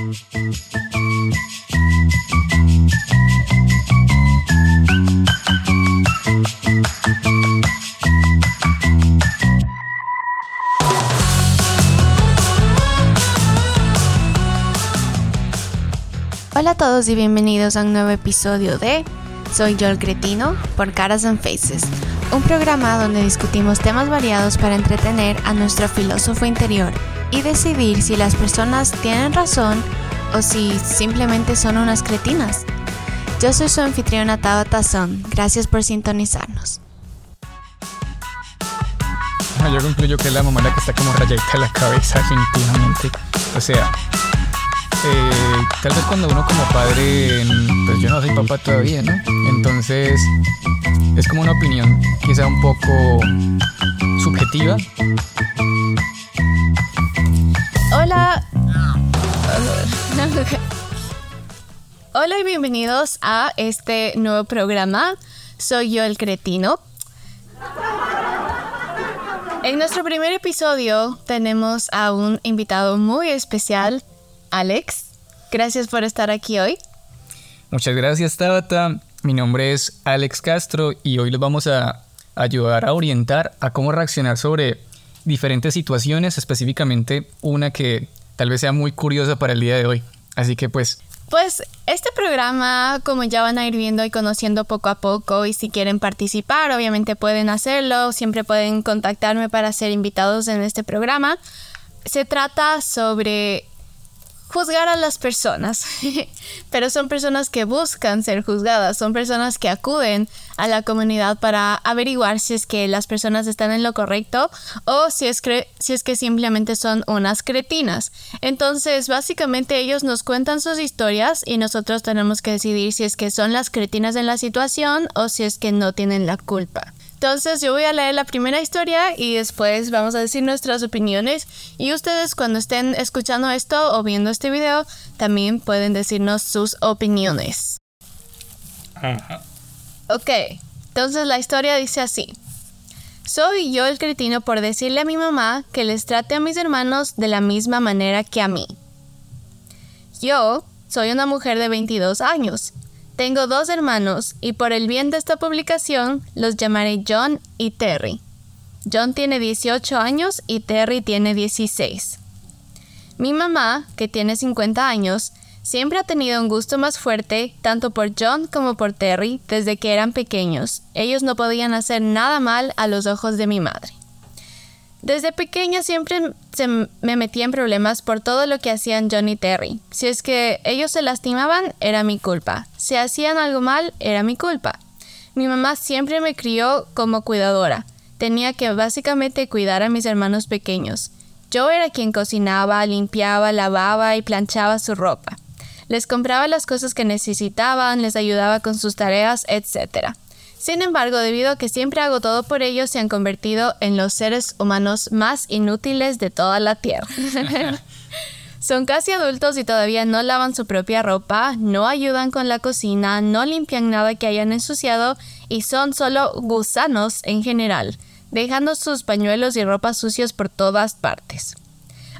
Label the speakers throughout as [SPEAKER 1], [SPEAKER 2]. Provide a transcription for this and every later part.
[SPEAKER 1] Hola a todos y bienvenidos a un nuevo episodio de Soy yo el cretino por Caras and Faces, un programa donde discutimos temas variados para entretener a nuestro filósofo interior y decidir si las personas tienen razón o si simplemente son unas cretinas. Yo soy su anfitriona Tabata Son, gracias por sintonizarnos.
[SPEAKER 2] Yo concluyo que es la mamá la que está como rayadita la cabeza, definitivamente. O sea, eh, tal vez cuando uno como padre, pues yo no soy papá todavía, ¿no? Entonces es como una opinión quizá un poco subjetiva.
[SPEAKER 1] Hola. Hola y bienvenidos a este nuevo programa. Soy yo el cretino. En nuestro primer episodio tenemos a un invitado muy especial Alex. Gracias por estar aquí hoy.
[SPEAKER 2] Muchas gracias, Tabata. Mi nombre es Alex Castro y hoy les vamos a ayudar a orientar a cómo reaccionar sobre diferentes situaciones, específicamente una que tal vez sea muy curiosa para el día de hoy. Así que pues...
[SPEAKER 1] Pues este programa, como ya van a ir viendo y conociendo poco a poco, y si quieren participar, obviamente pueden hacerlo, siempre pueden contactarme para ser invitados en este programa. Se trata sobre juzgar a las personas, pero son personas que buscan ser juzgadas, son personas que acuden a la comunidad para averiguar si es que las personas están en lo correcto o si es, si es que simplemente son unas cretinas. Entonces, básicamente ellos nos cuentan sus historias y nosotros tenemos que decidir si es que son las cretinas en la situación o si es que no tienen la culpa. Entonces yo voy a leer la primera historia y después vamos a decir nuestras opiniones y ustedes cuando estén escuchando esto o viendo este video también pueden decirnos sus opiniones. Ok, entonces la historia dice así. Soy yo el cretino por decirle a mi mamá que les trate a mis hermanos de la misma manera que a mí. Yo soy una mujer de 22 años tengo dos hermanos y por el bien de esta publicación los llamaré John y Terry. John tiene 18 años y Terry tiene 16. Mi mamá, que tiene 50 años, siempre ha tenido un gusto más fuerte tanto por John como por Terry desde que eran pequeños. Ellos no podían hacer nada mal a los ojos de mi madre. Desde pequeña siempre se me metía en problemas por todo lo que hacían John y Terry. Si es que ellos se lastimaban, era mi culpa. Si hacían algo mal, era mi culpa. Mi mamá siempre me crió como cuidadora. Tenía que básicamente cuidar a mis hermanos pequeños. Yo era quien cocinaba, limpiaba, lavaba y planchaba su ropa. Les compraba las cosas que necesitaban, les ayudaba con sus tareas, etc. Sin embargo, debido a que siempre hago todo por ellos, se han convertido en los seres humanos más inútiles de toda la Tierra. Son casi adultos y todavía no lavan su propia ropa, no ayudan con la cocina, no limpian nada que hayan ensuciado y son solo gusanos en general, dejando sus pañuelos y ropas sucios por todas partes.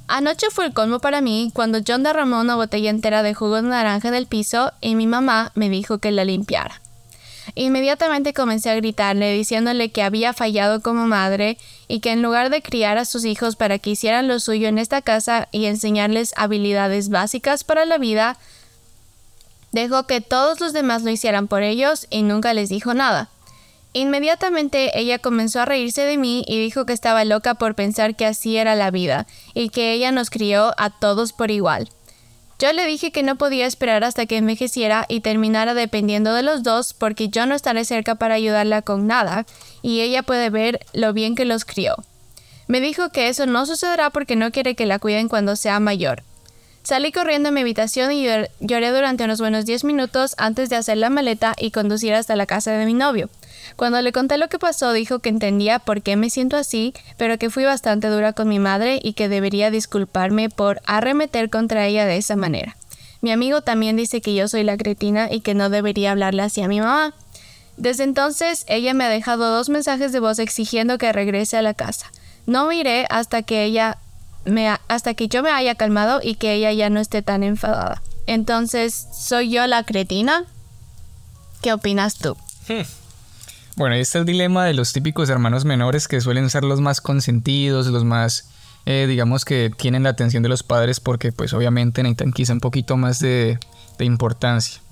[SPEAKER 1] Anoche fue el colmo para mí cuando John derramó una botella entera de jugo de naranja en el piso y mi mamá me dijo que la limpiara. Inmediatamente comencé a gritarle, diciéndole que había fallado como madre y que en lugar de criar a sus hijos para que hicieran lo suyo en esta casa y enseñarles habilidades básicas para la vida, dejó que todos los demás lo hicieran por ellos y nunca les dijo nada. Inmediatamente ella comenzó a reírse de mí y dijo que estaba loca por pensar que así era la vida y que ella nos crió a todos por igual. Yo le dije que no podía esperar hasta que envejeciera y terminara dependiendo de los dos porque yo no estaré cerca para ayudarla con nada y ella puede ver lo bien que los crió. Me dijo que eso no sucederá porque no quiere que la cuiden cuando sea mayor. Salí corriendo a mi habitación y lloré durante unos buenos 10 minutos antes de hacer la maleta y conducir hasta la casa de mi novio. Cuando le conté lo que pasó, dijo que entendía por qué me siento así, pero que fui bastante dura con mi madre y que debería disculparme por arremeter contra ella de esa manera. Mi amigo también dice que yo soy la cretina y que no debería hablarle así a mi mamá. Desde entonces, ella me ha dejado dos mensajes de voz exigiendo que regrese a la casa. No iré hasta que ella me, hasta que yo me haya calmado y que ella ya no esté tan enfadada. Entonces, ¿soy yo la cretina? ¿Qué opinas tú? Hmm.
[SPEAKER 2] Bueno, este es el dilema de los típicos hermanos menores que suelen ser los más consentidos, los más, eh, digamos que tienen la atención de los padres porque pues obviamente necesitan quizá un poquito más de, de importancia.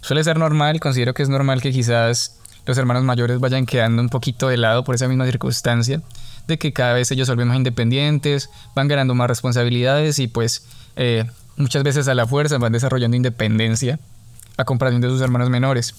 [SPEAKER 2] Suele ser normal, considero que es normal que quizás los hermanos mayores vayan quedando un poquito de lado por esa misma circunstancia de que cada vez ellos son más independientes, van ganando más responsabilidades y pues eh, muchas veces a la fuerza van desarrollando independencia a comparación de sus hermanos menores.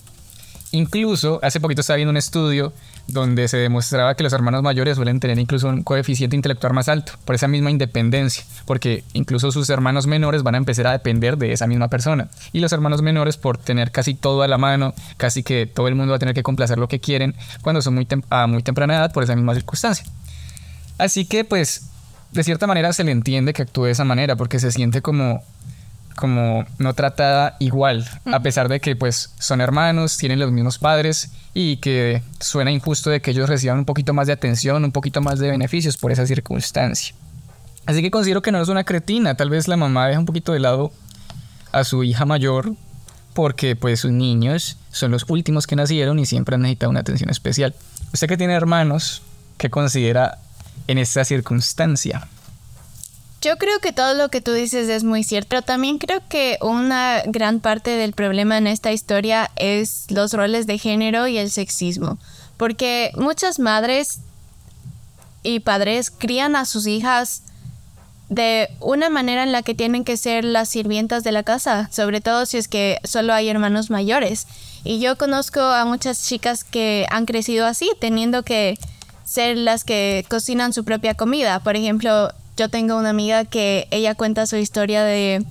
[SPEAKER 2] Incluso hace poquito estaba viendo un estudio donde se demostraba que los hermanos mayores suelen tener incluso un coeficiente intelectual más alto, por esa misma independencia, porque incluso sus hermanos menores van a empezar a depender de esa misma persona. Y los hermanos menores, por tener casi todo a la mano, casi que todo el mundo va a tener que complacer lo que quieren cuando son muy a muy temprana edad por esa misma circunstancia. Así que pues de cierta manera se le entiende que actúe de esa manera porque se siente como como no tratada igual, a pesar de que pues son hermanos, tienen los mismos padres y que suena injusto de que ellos reciban un poquito más de atención, un poquito más de beneficios por esa circunstancia. Así que considero que no es una cretina, tal vez la mamá deja un poquito de lado a su hija mayor porque pues sus niños son los últimos que nacieron y siempre han necesitado una atención especial. Usted que tiene hermanos, ¿qué considera en esta circunstancia.
[SPEAKER 1] Yo creo que todo lo que tú dices es muy cierto, pero también creo que una gran parte del problema en esta historia es los roles de género y el sexismo, porque muchas madres y padres crían a sus hijas de una manera en la que tienen que ser las sirvientas de la casa, sobre todo si es que solo hay hermanos mayores. Y yo conozco a muchas chicas que han crecido así, teniendo que ser las que cocinan su propia comida. Por ejemplo, yo tengo una amiga que ella cuenta su historia de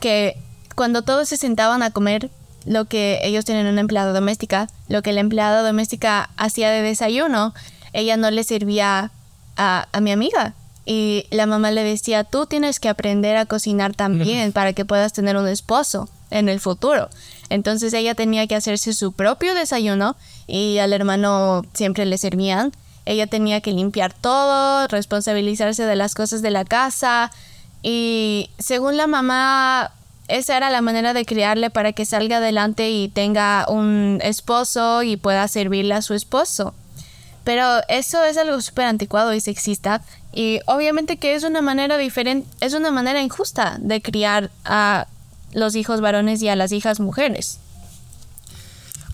[SPEAKER 1] que cuando todos se sentaban a comer, lo que ellos tienen una empleada doméstica, lo que la empleada doméstica hacía de desayuno, ella no le servía a, a mi amiga. Y la mamá le decía, tú tienes que aprender a cocinar también para que puedas tener un esposo en el futuro. Entonces ella tenía que hacerse su propio desayuno y al hermano siempre le servían ella tenía que limpiar todo, responsabilizarse de las cosas de la casa y según la mamá esa era la manera de criarle para que salga adelante y tenga un esposo y pueda servirle a su esposo. Pero eso es algo súper anticuado y sexista y obviamente que es una manera diferente, es una manera injusta de criar a los hijos varones y a las hijas mujeres.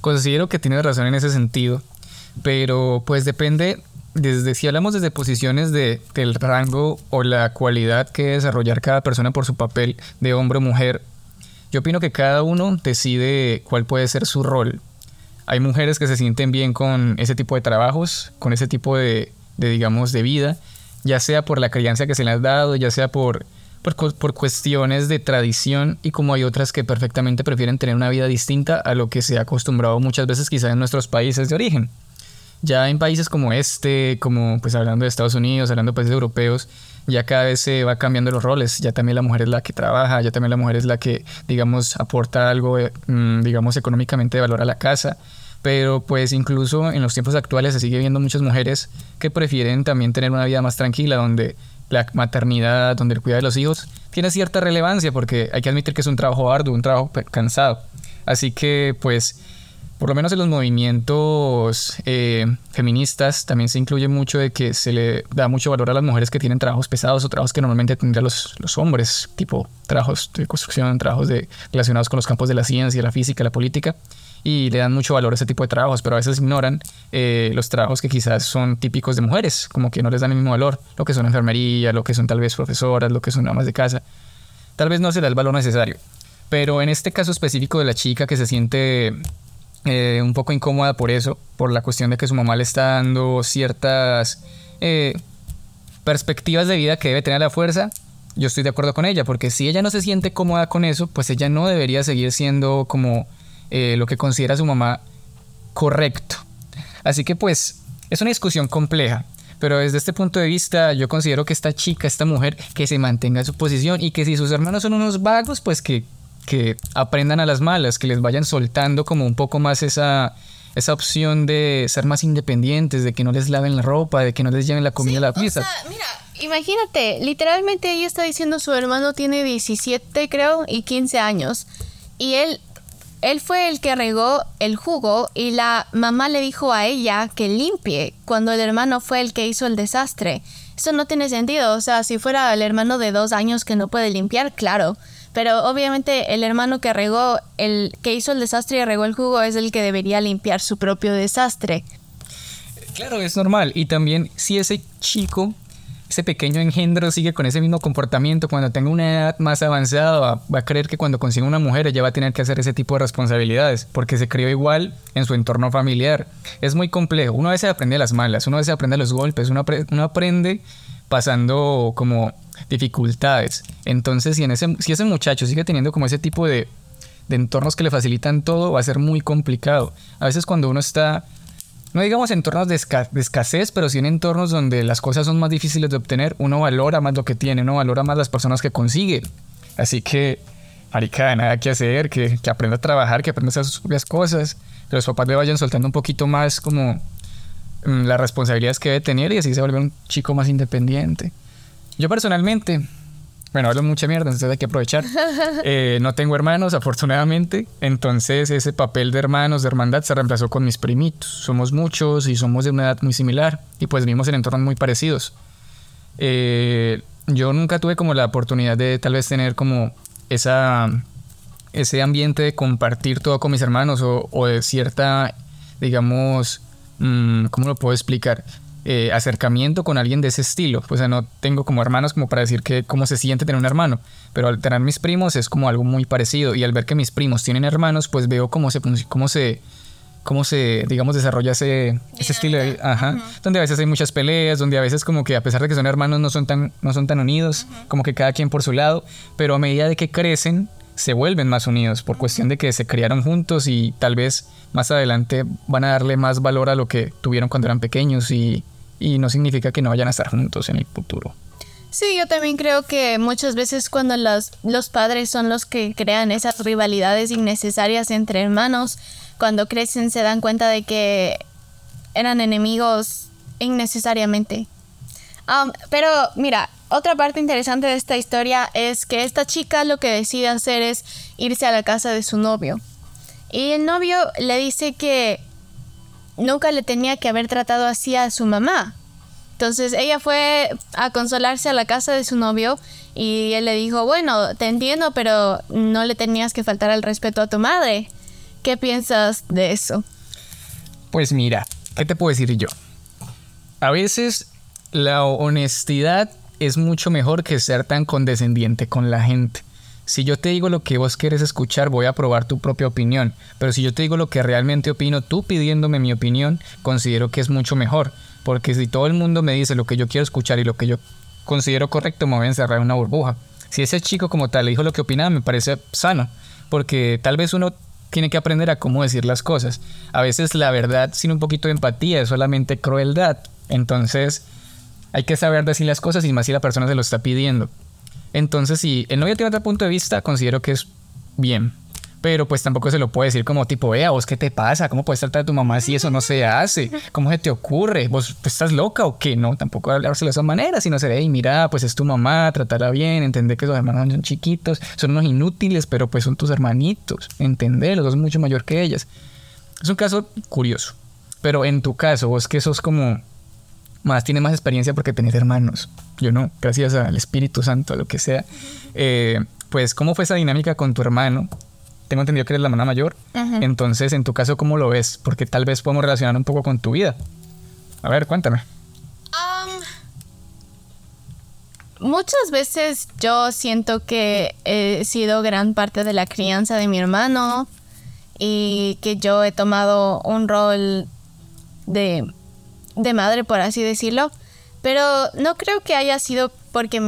[SPEAKER 2] Considero que tiene razón en ese sentido pero pues depende, desde si hablamos desde posiciones de, del rango o la cualidad que desarrollar cada persona por su papel de hombre o mujer, yo opino que cada uno decide cuál puede ser su rol. Hay mujeres que se sienten bien con ese tipo de trabajos, con ese tipo de, digamos, de vida, ya sea por la crianza que se le ha dado, ya sea por, por, por, cuestiones de tradición y como hay otras que perfectamente prefieren tener una vida distinta a lo que se ha acostumbrado muchas veces quizás en nuestros países de origen. Ya en países como este, como pues hablando de Estados Unidos, hablando de países europeos, ya cada vez se va cambiando los roles. Ya también la mujer es la que trabaja, ya también la mujer es la que, digamos, aporta algo, eh, mm, digamos, económicamente de valor a la casa. Pero pues incluso en los tiempos actuales se sigue viendo muchas mujeres que prefieren también tener una vida más tranquila, donde la maternidad, donde el cuidado de los hijos tiene cierta relevancia, porque hay que admitir que es un trabajo arduo, un trabajo cansado. Así que pues por lo menos en los movimientos eh, feministas también se incluye mucho de que se le da mucho valor a las mujeres que tienen trabajos pesados o trabajos que normalmente tendrían los, hombres, tipo trabajos de construcción, trabajos de, relacionados con los campos de la ciencia, la física, la política, y le dan mucho valor a ese tipo de trabajos, pero a veces ignoran eh, los trabajos que quizás son típicos de mujeres, como que no les dan el mismo valor, lo que son enfermería, lo que son tal vez profesoras, lo que son amas de casa. Tal vez no se da el valor necesario. Pero en este caso específico de la chica que se siente eh, un poco incómoda por eso, por la cuestión de que su mamá le está dando ciertas eh, perspectivas de vida que debe tener la fuerza. Yo estoy de acuerdo con ella, porque si ella no se siente cómoda con eso, pues ella no debería seguir siendo como eh, lo que considera su mamá correcto. Así que pues es una discusión compleja. Pero desde este punto de vista, yo considero que esta chica, esta mujer, que se mantenga en su posición y que si sus hermanos son unos vagos, pues que que aprendan a las malas, que les vayan soltando como un poco más esa, esa opción de ser más independientes, de que no les laven la ropa, de que no les lleven la comida a la
[SPEAKER 1] mesa. mira, imagínate, literalmente ella está diciendo su hermano tiene 17 creo y 15 años. Y él, él fue el que regó el jugo y la mamá le dijo a ella que limpie cuando el hermano fue el que hizo el desastre. Eso no tiene sentido, o sea, si fuera el hermano de dos años que no puede limpiar, claro. Pero obviamente el hermano que regó, el que hizo el desastre y regó el jugo es el que debería limpiar su propio desastre.
[SPEAKER 2] Claro, es normal. Y también si ese chico, ese pequeño engendro sigue con ese mismo comportamiento, cuando tenga una edad más avanzada, va, va, a creer que cuando consiga una mujer ella va a tener que hacer ese tipo de responsabilidades, porque se crió igual en su entorno familiar. Es muy complejo. Uno a veces aprende las malas, uno a veces aprende los golpes, uno, uno aprende pasando como dificultades. Entonces, si, en ese, si ese muchacho sigue teniendo como ese tipo de, de entornos que le facilitan todo, va a ser muy complicado. A veces cuando uno está no digamos entornos de, esca de, escasez, pero sí en entornos donde las cosas son más difíciles de obtener, uno valora más lo que tiene, uno valora más las personas que consigue. Así que, marica, nada que hacer, que, que, aprenda a trabajar, que aprenda a hacer sus propias cosas, que los papás le vayan soltando un poquito más como mmm, las responsabilidades que debe tener y así se vuelve un chico más independiente. Yo personalmente, bueno, hablo mucha mierda, entonces hay que aprovechar. Eh, no tengo hermanos, afortunadamente. Entonces ese papel de hermanos, de hermandad, se reemplazó con mis primitos. Somos muchos y somos de una edad muy similar y pues vivimos en entornos muy parecidos. Eh, yo nunca tuve como la oportunidad de tal vez tener como esa, ese ambiente de compartir todo con mis hermanos o, o de cierta, digamos, mmm, ¿cómo lo puedo explicar? Eh, acercamiento con alguien de ese estilo. Pues, o sea, no tengo como hermanos como para decir que cómo se siente tener un hermano, pero al tener mis primos es como algo muy parecido y al ver que mis primos tienen hermanos, pues veo cómo se cómo se cómo se digamos desarrolla ese, ese estilo de, ajá, uh -huh. donde a veces hay muchas peleas, donde a veces como que a pesar de que son hermanos no son tan no son tan unidos, uh -huh. como que cada quien por su lado, pero a medida de que crecen se vuelven más unidos por cuestión de que se criaron juntos y tal vez más adelante van a darle más valor a lo que tuvieron cuando eran pequeños y, y no significa que no vayan a estar juntos en el futuro.
[SPEAKER 1] Sí, yo también creo que muchas veces cuando los, los padres son los que crean esas rivalidades innecesarias entre hermanos, cuando crecen se dan cuenta de que eran enemigos innecesariamente. Um, pero mira, otra parte interesante de esta historia es que esta chica lo que decide hacer es irse a la casa de su novio. Y el novio le dice que nunca le tenía que haber tratado así a su mamá. Entonces ella fue a consolarse a la casa de su novio y él le dijo, bueno, te entiendo, pero no le tenías que faltar el respeto a tu madre. ¿Qué piensas de eso?
[SPEAKER 2] Pues mira, ¿qué te puedo decir yo? A veces la honestidad es mucho mejor que ser tan condescendiente con la gente. Si yo te digo lo que vos quieres escuchar, voy a probar tu propia opinión. Pero si yo te digo lo que realmente opino, tú pidiéndome mi opinión, considero que es mucho mejor. Porque si todo el mundo me dice lo que yo quiero escuchar y lo que yo considero correcto, me voy a encerrar en una burbuja. Si ese chico como tal le dijo lo que opinaba, me parece sano. Porque tal vez uno tiene que aprender a cómo decir las cosas. A veces la verdad sin un poquito de empatía es solamente crueldad. Entonces hay que saber decir las cosas y más si la persona se lo está pidiendo. Entonces, si el novio tiene otro punto de vista, considero que es bien. Pero pues tampoco se lo puede decir como tipo, vea, vos qué te pasa, cómo puedes tratar a tu mamá si eso no se hace, cómo se te ocurre, vos estás loca o qué, no, tampoco hablárselo de esa manera, sino se hey, mira, pues es tu mamá, tratarla bien, entender que los hermanos son chiquitos, son unos inútiles, pero pues son tus hermanitos, entenderlos, sos mucho mayor que ellas. Es un caso curioso, pero en tu caso, vos que sos como más tienes más experiencia porque tenés hermanos. Yo no, gracias al Espíritu Santo, a lo que sea. Eh, pues, ¿cómo fue esa dinámica con tu hermano? Tengo entendido que eres la hermana mayor. Entonces, en tu caso, ¿cómo lo ves? Porque tal vez podemos relacionar un poco con tu vida. A ver, cuéntame.
[SPEAKER 1] Um, muchas veces yo siento que he sido gran parte de la crianza de mi hermano y que yo he tomado un rol de de madre, por así decirlo. Pero no creo que haya sido porque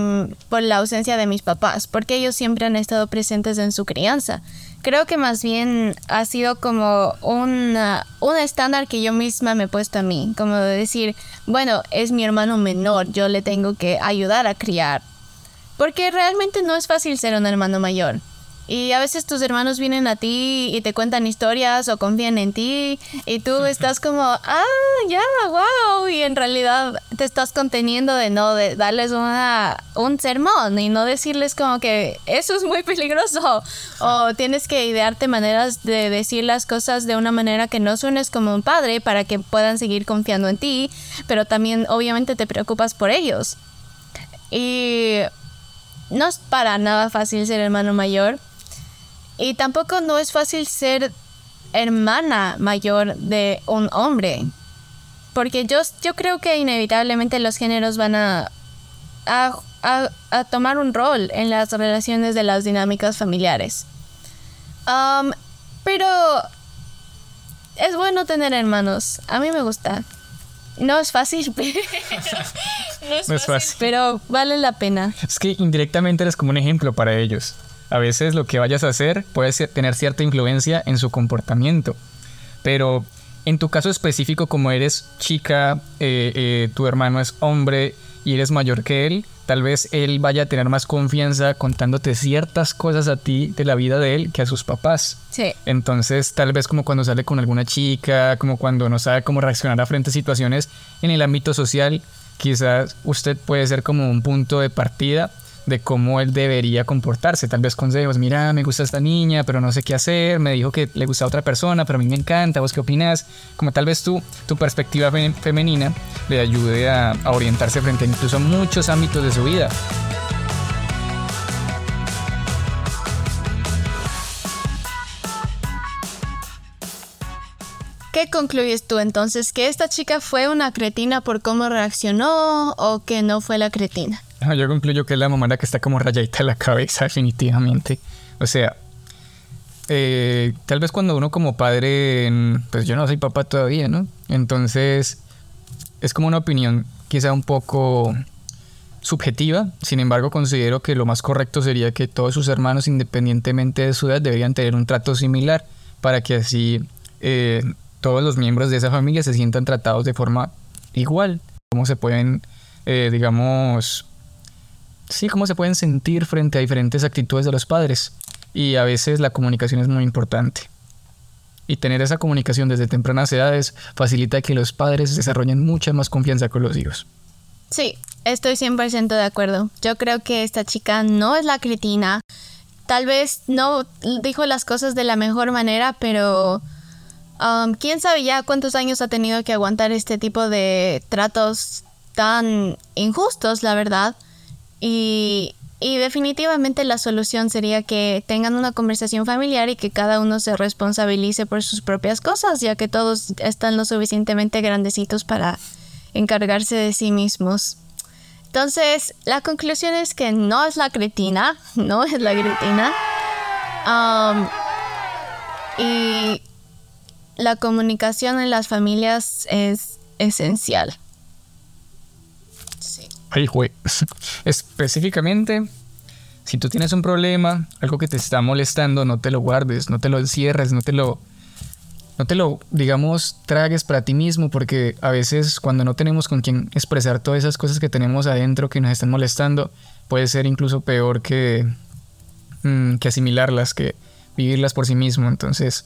[SPEAKER 1] por la ausencia de mis papás, porque ellos siempre han estado presentes en su crianza. Creo que más bien ha sido como una, un estándar que yo misma me he puesto a mí, como de decir, bueno, es mi hermano menor, yo le tengo que ayudar a criar. Porque realmente no es fácil ser un hermano mayor. Y a veces tus hermanos vienen a ti y te cuentan historias o confían en ti y tú estás como, ah, ya, wow. Y en realidad te estás conteniendo de no de darles una, un sermón y no decirles como que eso es muy peligroso. O tienes que idearte maneras de decir las cosas de una manera que no suenes como un padre para que puedan seguir confiando en ti, pero también obviamente te preocupas por ellos. Y no es para nada fácil ser hermano mayor y tampoco no es fácil ser hermana mayor de un hombre. Porque yo, yo creo que inevitablemente los géneros van a, a, tomar un rol en las relaciones de las dinámicas familiares. Um, pero es bueno tener hermanos. A mí me gusta. No es fácil. no, es, fácil, Pero vale la pena.
[SPEAKER 2] Es que indirectamente eres como un ejemplo para ellos. A veces lo que vayas a hacer puede tener cierta influencia en su comportamiento. Pero en tu caso específico, como eres chica, eh, eh, tu hermano es hombre y eres mayor que él, tal vez él vaya a tener más confianza contándote ciertas cosas a ti de la vida de él que a sus papás.
[SPEAKER 1] Sí.
[SPEAKER 2] Entonces, tal vez como cuando sale con alguna chica, como cuando no sabe cómo reaccionar a frente a situaciones en el ámbito social, quizás usted puede ser como un punto de partida de cómo él debería comportarse. Tal vez consejos, mira, me gusta esta niña, pero no sé qué hacer, me dijo que le gusta a otra persona, pero a mí me encanta, ¿vos qué opinas? Como tal vez tu perspectiva femenina le ayude a, a orientarse frente a incluso muchos ámbitos de su vida.
[SPEAKER 1] ¿Qué concluyes tú entonces? ¿Que esta chica fue una cretina por cómo reaccionó o que no fue la cretina?
[SPEAKER 2] Yo concluyo que es la mamá la que está como rayadita en la cabeza, definitivamente. O sea, eh, tal vez cuando uno como padre, pues yo no soy papá todavía, ¿no? Entonces, es como una opinión quizá un poco subjetiva, sin embargo considero que lo más correcto sería que todos sus hermanos, independientemente de su edad, deberían tener un trato similar para que así eh, todos los miembros de esa familia se sientan tratados de forma igual, como se pueden, eh, digamos, sí, cómo se pueden sentir frente a diferentes actitudes de los padres. Y a veces la comunicación es muy importante. Y tener esa comunicación desde tempranas edades facilita que los padres desarrollen mucha más confianza con los hijos.
[SPEAKER 1] Sí, estoy 100% de acuerdo. Yo creo que esta chica no es la cretina. Tal vez no dijo las cosas de la mejor manera, pero um, quién sabe ya cuántos años ha tenido que aguantar este tipo de tratos tan injustos, la verdad. Y, definitivamente la solución sería que tengan una conversación familiar y que cada uno se responsabilice por sus propias cosas, ya que todos están lo suficientemente grandecitos para encargarse de sí mismos. Entonces, la conclusión es que no es la cretina, no es la cretina. Y la comunicación en las familias es esencial.
[SPEAKER 2] Ay, güey. Específicamente, si tú tienes un problema, algo que te está molestando, no te lo guardes, no te lo encierres, no te lo, no te lo, digamos, tragues para ti mismo, porque a veces cuando no tenemos con quien expresar todas esas cosas que tenemos adentro que nos están molestando, puede ser incluso peor que, mm, que asimilarlas, que vivirlas por sí mismo. Entonces,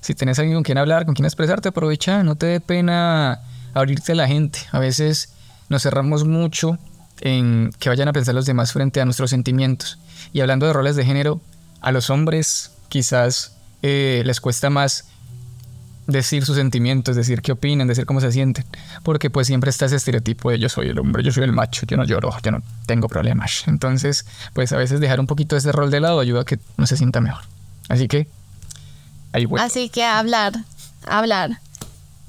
[SPEAKER 2] si tenés alguien con quien hablar, con quien expresarte, aprovecha, no te dé pena abrirte a la gente. A veces nos cerramos mucho en que vayan a pensar los demás frente a nuestros sentimientos. Y hablando de roles de género, a los hombres quizás eh, les cuesta más decir sus sentimientos, decir qué opinan, decir cómo se sienten, porque pues siempre está ese estereotipo de yo soy el hombre, yo soy el macho, yo no lloro, yo no tengo problemas. Entonces, pues a veces dejar un poquito ese rol de lado ayuda a que no se sienta mejor. Así que, ahí voy.
[SPEAKER 1] Así que hablar, hablar.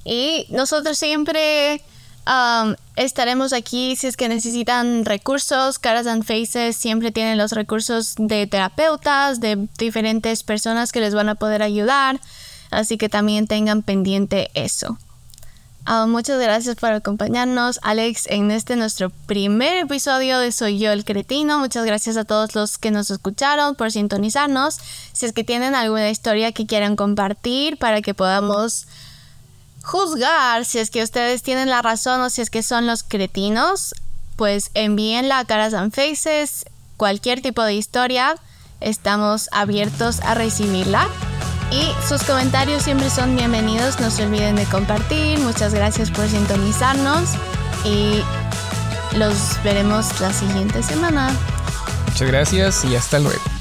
[SPEAKER 1] Y nosotros siempre estaremos aquí si es que necesitan recursos. Caras and Faces siempre tienen los recursos de terapeutas, de diferentes personas que les van a poder ayudar. Así que también tengan pendiente eso. muchas gracias por acompañarnos, Alex, en este nuestro primer episodio de Soy Yo el Cretino. Muchas gracias a todos los que nos escucharon por sintonizarnos. Si es que tienen alguna historia que quieran compartir para que podamos juzgar si es que ustedes tienen la razón o si es que son los cretinos, pues envíenla a Caras and Faces, cualquier tipo de historia estamos abiertos a recibirla. Y sus comentarios siempre son bienvenidos, no se olviden de compartir. Muchas gracias por sintonizarnos y los veremos la siguiente semana.
[SPEAKER 2] Muchas gracias y hasta luego.